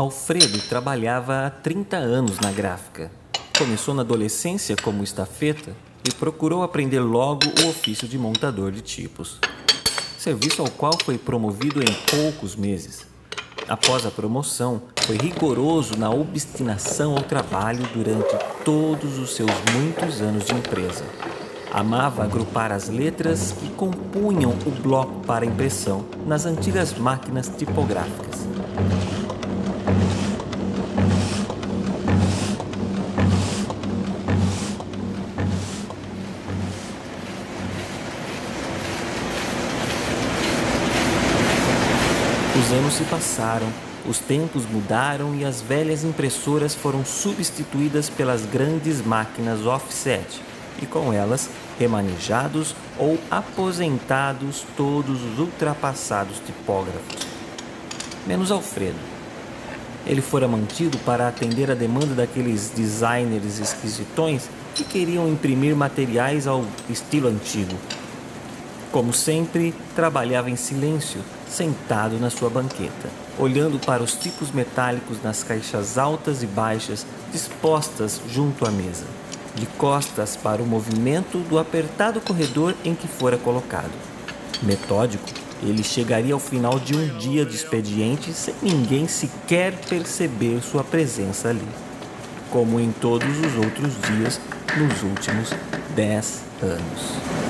Alfredo trabalhava há 30 anos na gráfica. Começou na adolescência como estafeta e procurou aprender logo o ofício de montador de tipos. Serviço ao qual foi promovido em poucos meses. Após a promoção, foi rigoroso na obstinação ao trabalho durante todos os seus muitos anos de empresa. Amava agrupar as letras que compunham o bloco para impressão nas antigas máquinas tipográficas. Anos se passaram, os tempos mudaram e as velhas impressoras foram substituídas pelas grandes máquinas offset e com elas remanejados ou aposentados todos os ultrapassados tipógrafos. Menos Alfredo. Ele fora mantido para atender a demanda daqueles designers esquisitões que queriam imprimir materiais ao estilo antigo. Como sempre, trabalhava em silêncio, sentado na sua banqueta, olhando para os tipos metálicos nas caixas altas e baixas dispostas junto à mesa de costas para o movimento do apertado corredor em que fora colocado. Metódico, ele chegaria ao final de um dia de expediente sem ninguém sequer perceber sua presença ali, como em todos os outros dias nos últimos dez anos.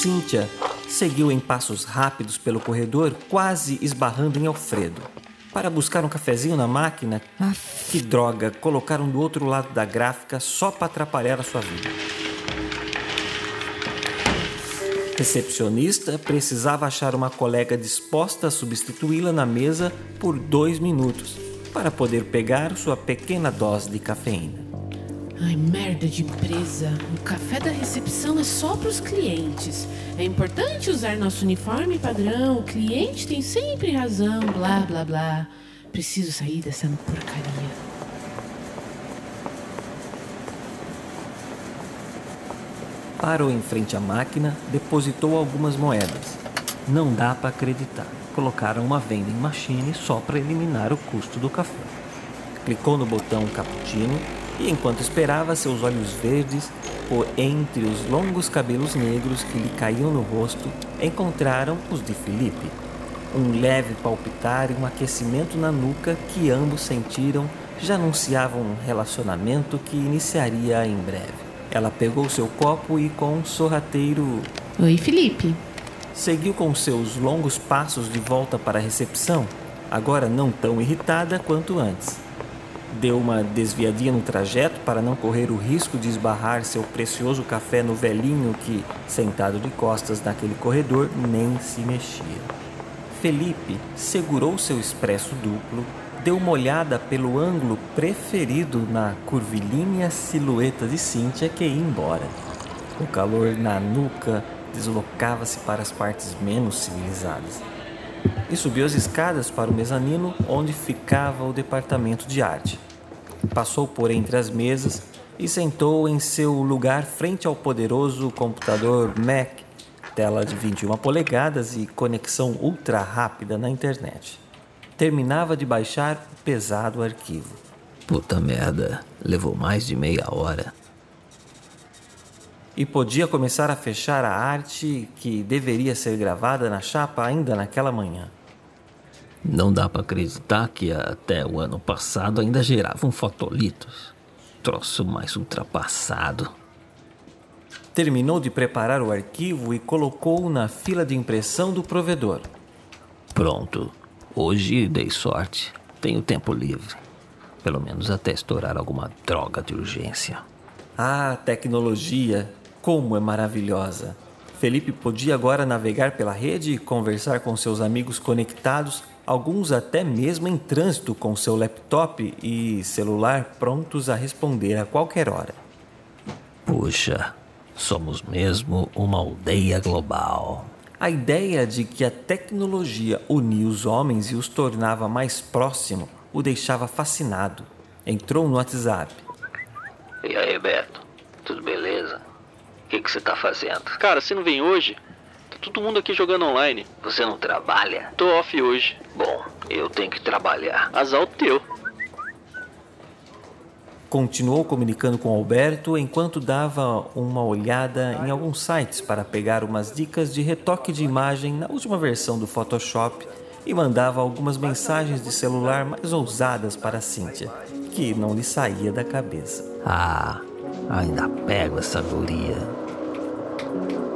Cíntia seguiu em passos rápidos pelo corredor, quase esbarrando em Alfredo. Para buscar um cafezinho na máquina, Aff. que droga, colocaram do outro lado da gráfica só para atrapalhar a sua vida. Recepcionista precisava achar uma colega disposta a substituí-la na mesa por dois minutos para poder pegar sua pequena dose de cafeína. Ai, merda de empresa. O café da recepção é só para os clientes. É importante usar nosso uniforme padrão. O cliente tem sempre razão. Blá, blá, blá. Preciso sair dessa porcaria. Parou em frente à máquina, depositou algumas moedas. Não dá para acreditar. Colocaram uma vending machine só para eliminar o custo do café. Clicou no botão cappuccino e enquanto esperava, seus olhos verdes, por entre os longos cabelos negros que lhe caíam no rosto, encontraram os de Felipe. Um leve palpitar e um aquecimento na nuca que ambos sentiram já anunciavam um relacionamento que iniciaria em breve. Ela pegou seu copo e, com um sorrateiro, Oi, Felipe. seguiu com seus longos passos de volta para a recepção, agora não tão irritada quanto antes. Deu uma desviadinha no trajeto para não correr o risco de esbarrar seu precioso café no velhinho que, sentado de costas naquele corredor, nem se mexia. Felipe segurou seu expresso duplo, deu uma olhada pelo ângulo preferido na curvilínea silhueta de Cíntia que ia embora. O calor na nuca deslocava-se para as partes menos civilizadas. E subiu as escadas para o mezanino onde ficava o departamento de arte. Passou por entre as mesas e sentou em seu lugar frente ao poderoso computador Mac, tela de 21 polegadas e conexão ultra rápida na internet. Terminava de baixar o pesado arquivo. Puta merda, levou mais de meia hora. E podia começar a fechar a arte que deveria ser gravada na chapa ainda naquela manhã. Não dá pra acreditar que até o ano passado ainda geravam fotolitos. Troço mais ultrapassado. Terminou de preparar o arquivo e colocou-o na fila de impressão do provedor. Pronto. Hoje dei sorte. Tenho tempo livre. Pelo menos até estourar alguma droga de urgência. Ah, tecnologia! Como é maravilhosa! Felipe podia agora navegar pela rede e conversar com seus amigos conectados, alguns até mesmo em trânsito com seu laptop e celular prontos a responder a qualquer hora. Puxa, somos mesmo uma aldeia global. A ideia de que a tecnologia unia os homens e os tornava mais próximo o deixava fascinado. Entrou no WhatsApp. E aí, Beto? Tudo beleza? Que você tá fazendo? Cara, você não vem hoje? Tá todo mundo aqui jogando online. Você não trabalha? Tô off hoje. Bom, eu tenho que trabalhar. Azar o teu. Continuou comunicando com Alberto enquanto dava uma olhada em alguns sites para pegar umas dicas de retoque de imagem na última versão do Photoshop e mandava algumas mensagens de celular mais ousadas para Cynthia, que não lhe saía da cabeça. Ah, ainda pego essa guria. Thank you.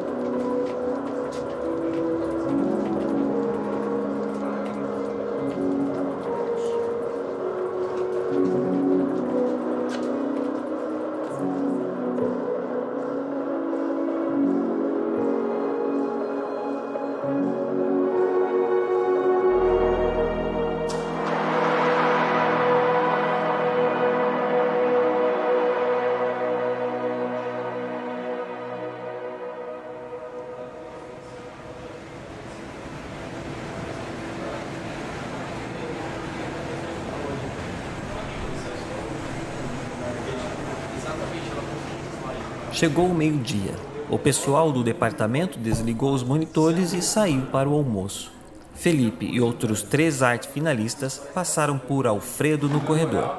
Chegou o meio-dia. O pessoal do departamento desligou os monitores e saiu para o almoço. Felipe e outros três arte finalistas passaram por Alfredo no corredor.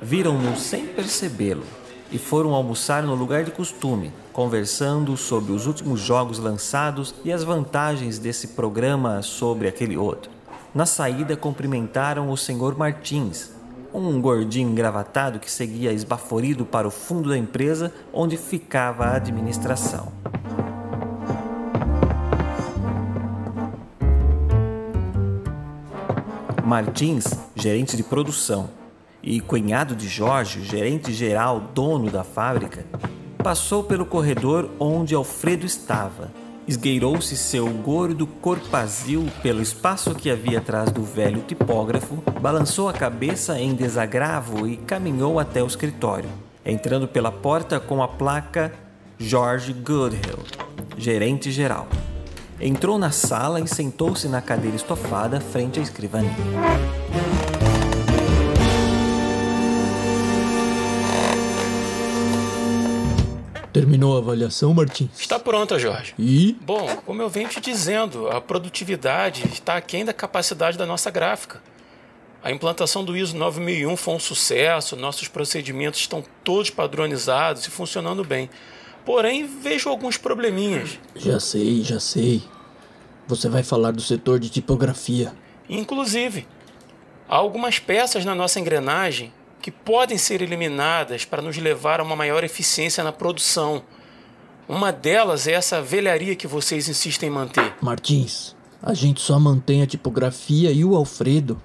Viram-no sem percebê-lo e foram almoçar no lugar de costume, conversando sobre os últimos jogos lançados e as vantagens desse programa sobre aquele outro. Na saída, cumprimentaram o senhor Martins, um gordinho engravatado que seguia esbaforido para o fundo da empresa onde ficava a administração. Martins, gerente de produção, e cunhado de Jorge, gerente geral, dono da fábrica, passou pelo corredor onde Alfredo estava Esgueirou-se seu gordo corpazil pelo espaço que havia atrás do velho tipógrafo, balançou a cabeça em desagravo e caminhou até o escritório, entrando pela porta com a placa George Goodhill, gerente geral. Entrou na sala e sentou-se na cadeira estofada frente à escrivaninha. Terminou a avaliação, Martins? Está pronta, Jorge. E? Bom, como eu venho te dizendo, a produtividade está aquém da capacidade da nossa gráfica. A implantação do ISO 9001 foi um sucesso, nossos procedimentos estão todos padronizados e funcionando bem. Porém, vejo alguns probleminhas. Já sei, já sei. Você vai falar do setor de tipografia. Inclusive, há algumas peças na nossa engrenagem que podem ser eliminadas para nos levar a uma maior eficiência na produção. Uma delas é essa velharia que vocês insistem em manter. Martins, a gente só mantém a tipografia e o Alfredo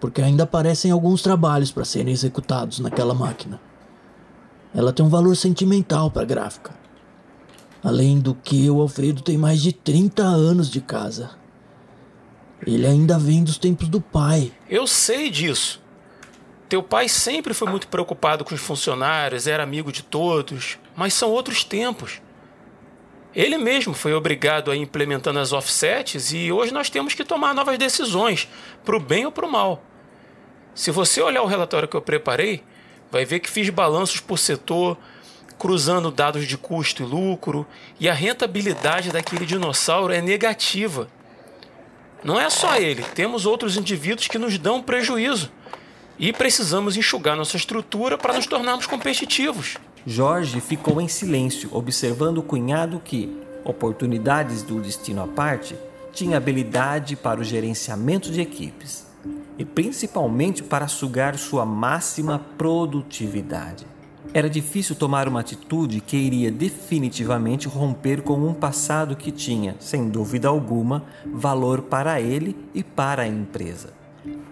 porque ainda aparecem alguns trabalhos para serem executados naquela máquina. Ela tem um valor sentimental para a gráfica. Além do que, o Alfredo tem mais de 30 anos de casa. Ele ainda vem dos tempos do pai. Eu sei disso. Teu pai sempre foi muito preocupado com os funcionários, era amigo de todos, mas são outros tempos. Ele mesmo foi obrigado a ir implementando as offsets e hoje nós temos que tomar novas decisões, para o bem ou para o mal. Se você olhar o relatório que eu preparei, vai ver que fiz balanços por setor, cruzando dados de custo e lucro, e a rentabilidade daquele dinossauro é negativa. Não é só ele, temos outros indivíduos que nos dão prejuízo e precisamos enxugar nossa estrutura para nos tornarmos competitivos. Jorge ficou em silêncio, observando o cunhado que, oportunidades do destino à parte, tinha habilidade para o gerenciamento de equipes e principalmente para sugar sua máxima produtividade. Era difícil tomar uma atitude que iria definitivamente romper com um passado que tinha, sem dúvida alguma, valor para ele e para a empresa.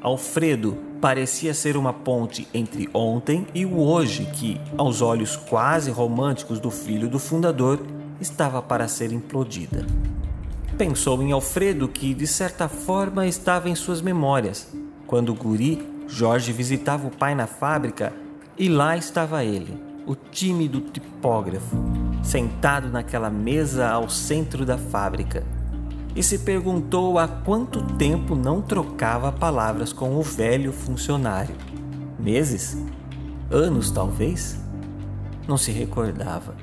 Alfredo parecia ser uma ponte entre ontem e o hoje, que, aos olhos quase românticos do filho do fundador, estava para ser implodida. Pensou em Alfredo, que de certa forma estava em suas memórias. Quando o guri, Jorge visitava o pai na fábrica e lá estava ele, o tímido tipógrafo, sentado naquela mesa ao centro da fábrica e se perguntou há quanto tempo não trocava palavras com o velho funcionário. Meses? Anos, talvez? Não se recordava.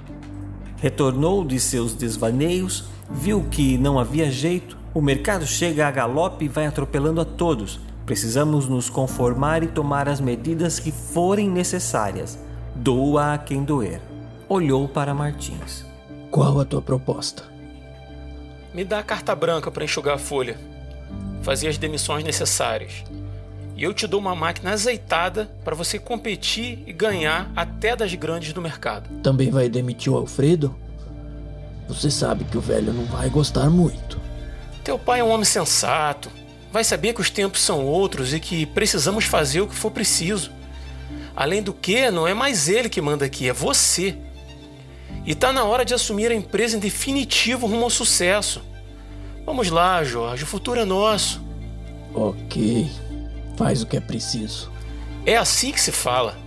Retornou de seus desvaneios, viu que não havia jeito, o mercado chega a galope e vai atropelando a todos. Precisamos nos conformar e tomar as medidas que forem necessárias. Doa a quem doer. Olhou para Martins. Qual a tua proposta? Me dá a carta branca para enxugar a folha. Fazer as demissões necessárias. E eu te dou uma máquina azeitada para você competir e ganhar até das grandes do mercado. Também vai demitir o Alfredo? Você sabe que o velho não vai gostar muito. Teu pai é um homem sensato. Vai saber que os tempos são outros e que precisamos fazer o que for preciso. Além do que, não é mais ele que manda aqui, é você. E tá na hora de assumir a empresa em definitivo rumo ao sucesso. Vamos lá, Jorge, o futuro é nosso. Ok. Faz o que é preciso. É assim que se fala.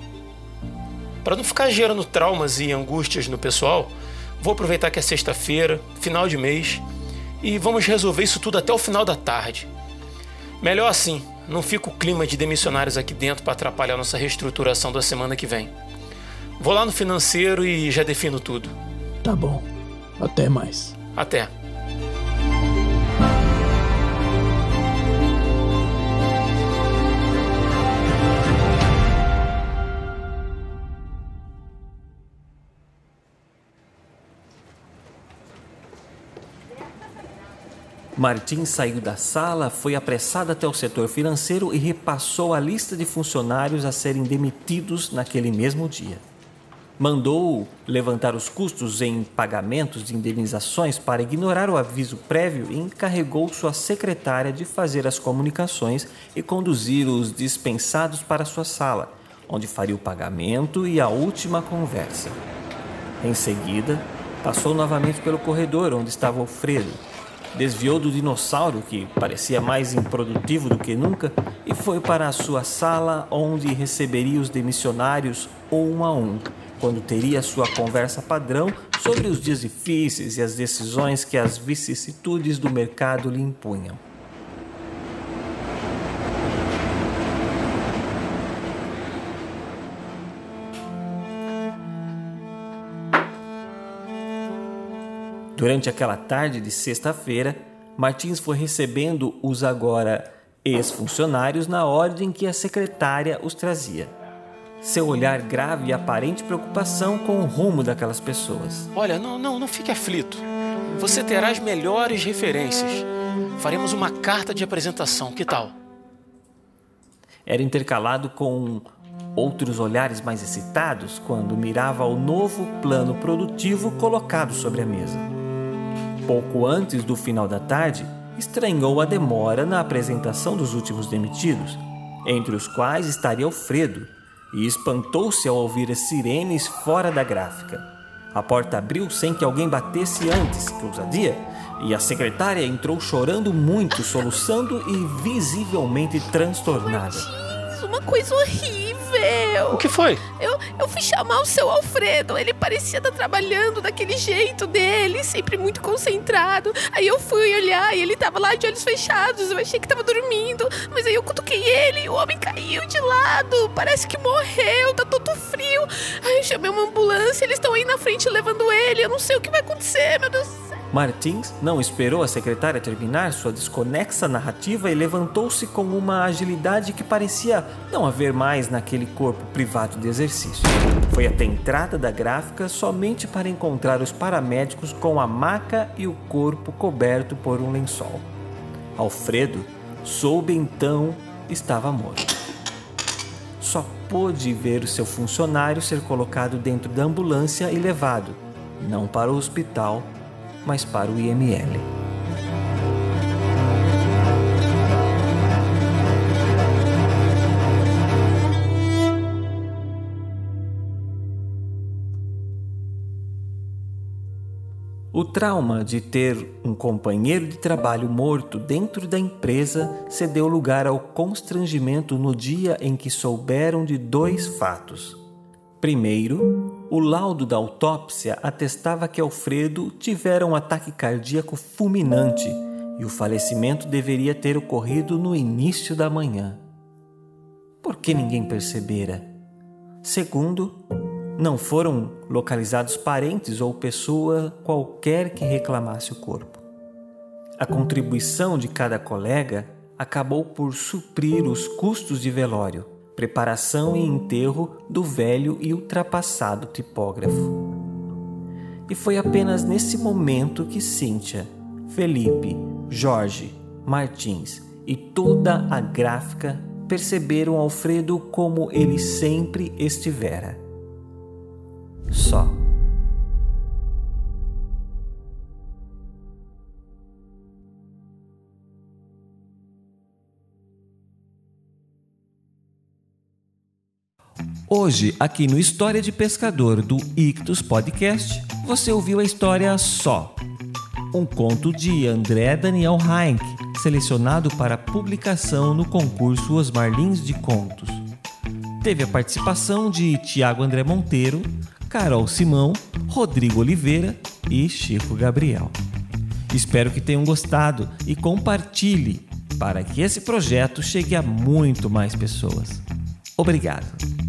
Para não ficar gerando traumas e angústias no pessoal, vou aproveitar que é sexta-feira, final de mês, e vamos resolver isso tudo até o final da tarde. Melhor assim, não fica o clima de demissionários aqui dentro para atrapalhar nossa reestruturação da semana que vem. Vou lá no financeiro e já defino tudo. Tá bom. Até mais. Até. Martim saiu da sala, foi apressado até o setor financeiro e repassou a lista de funcionários a serem demitidos naquele mesmo dia. Mandou levantar os custos em pagamentos de indenizações para ignorar o aviso prévio e encarregou sua secretária de fazer as comunicações e conduzir os dispensados para sua sala, onde faria o pagamento e a última conversa. Em seguida, passou novamente pelo corredor onde estava Alfredo desviou do dinossauro, que parecia mais improdutivo do que nunca, e foi para a sua sala, onde receberia os demissionários um a um, quando teria sua conversa padrão sobre os dias difíceis e as decisões que as vicissitudes do mercado lhe impunham. Durante aquela tarde de sexta-feira, Martins foi recebendo os agora ex-funcionários na ordem que a secretária os trazia. Seu olhar grave e aparente preocupação com o rumo daquelas pessoas. Olha, não, não, não fique aflito. Você terá as melhores referências. Faremos uma carta de apresentação, que tal? Era intercalado com outros olhares mais excitados quando mirava o novo plano produtivo colocado sobre a mesa. Pouco antes do final da tarde, estranhou a demora na apresentação dos últimos demitidos, entre os quais estaria Alfredo, e espantou-se ao ouvir as sirenes fora da gráfica. A porta abriu sem que alguém batesse antes, que ousadia, e a secretária entrou chorando muito, soluçando e visivelmente transtornada. Uma coisa horrível! O que foi? Eu, eu fui chamar o seu Alfredo. Ele parecia estar trabalhando daquele jeito dele, sempre muito concentrado. Aí eu fui olhar e ele tava lá de olhos fechados. Eu achei que tava dormindo. Mas aí eu cutuquei ele e o homem caiu de lado. Parece que morreu, tá todo frio. Aí eu chamei uma ambulância, eles estão aí na frente levando ele. Eu não sei o que vai acontecer, meu Deus do céu. Martins não esperou a secretária terminar sua desconexa narrativa e levantou-se com uma agilidade que parecia não haver mais naquele corpo privado de exercício. Foi até a entrada da gráfica somente para encontrar os paramédicos com a maca e o corpo coberto por um lençol. Alfredo soube então estava morto. Só pôde ver o seu funcionário ser colocado dentro da ambulância e levado, não para o hospital, mas para o IML. O trauma de ter um companheiro de trabalho morto dentro da empresa cedeu lugar ao constrangimento no dia em que souberam de dois fatos. Primeiro, o laudo da autópsia atestava que Alfredo tivera um ataque cardíaco fulminante e o falecimento deveria ter ocorrido no início da manhã. Por que ninguém percebera? Segundo, Não foram localizados parentes ou pessoa qualquer que reclamasse o corpo. A contribuição de cada colega acabou por suprir os custos de velório, preparação e enterro do velho e ultrapassado tipógrafo. E foi apenas nesse momento que Cíntia, Felipe, Jorge, Martins e toda a gráfica perceberam Alfredo como ele sempre estivera só. Hoje, aqui no História de Pescador do Ictus Podcast, você ouviu a história Só, um conto de André Daniel Heinck, selecionado para publicação no concurso Osmar Lins de Contos. Teve a participação de Tiago André Monteiro, Carol Simão, Rodrigo Oliveira e Chico Gabriel. Espero que tenham gostado e compartilhe para que esse projeto chegue a muito mais pessoas. Obrigado.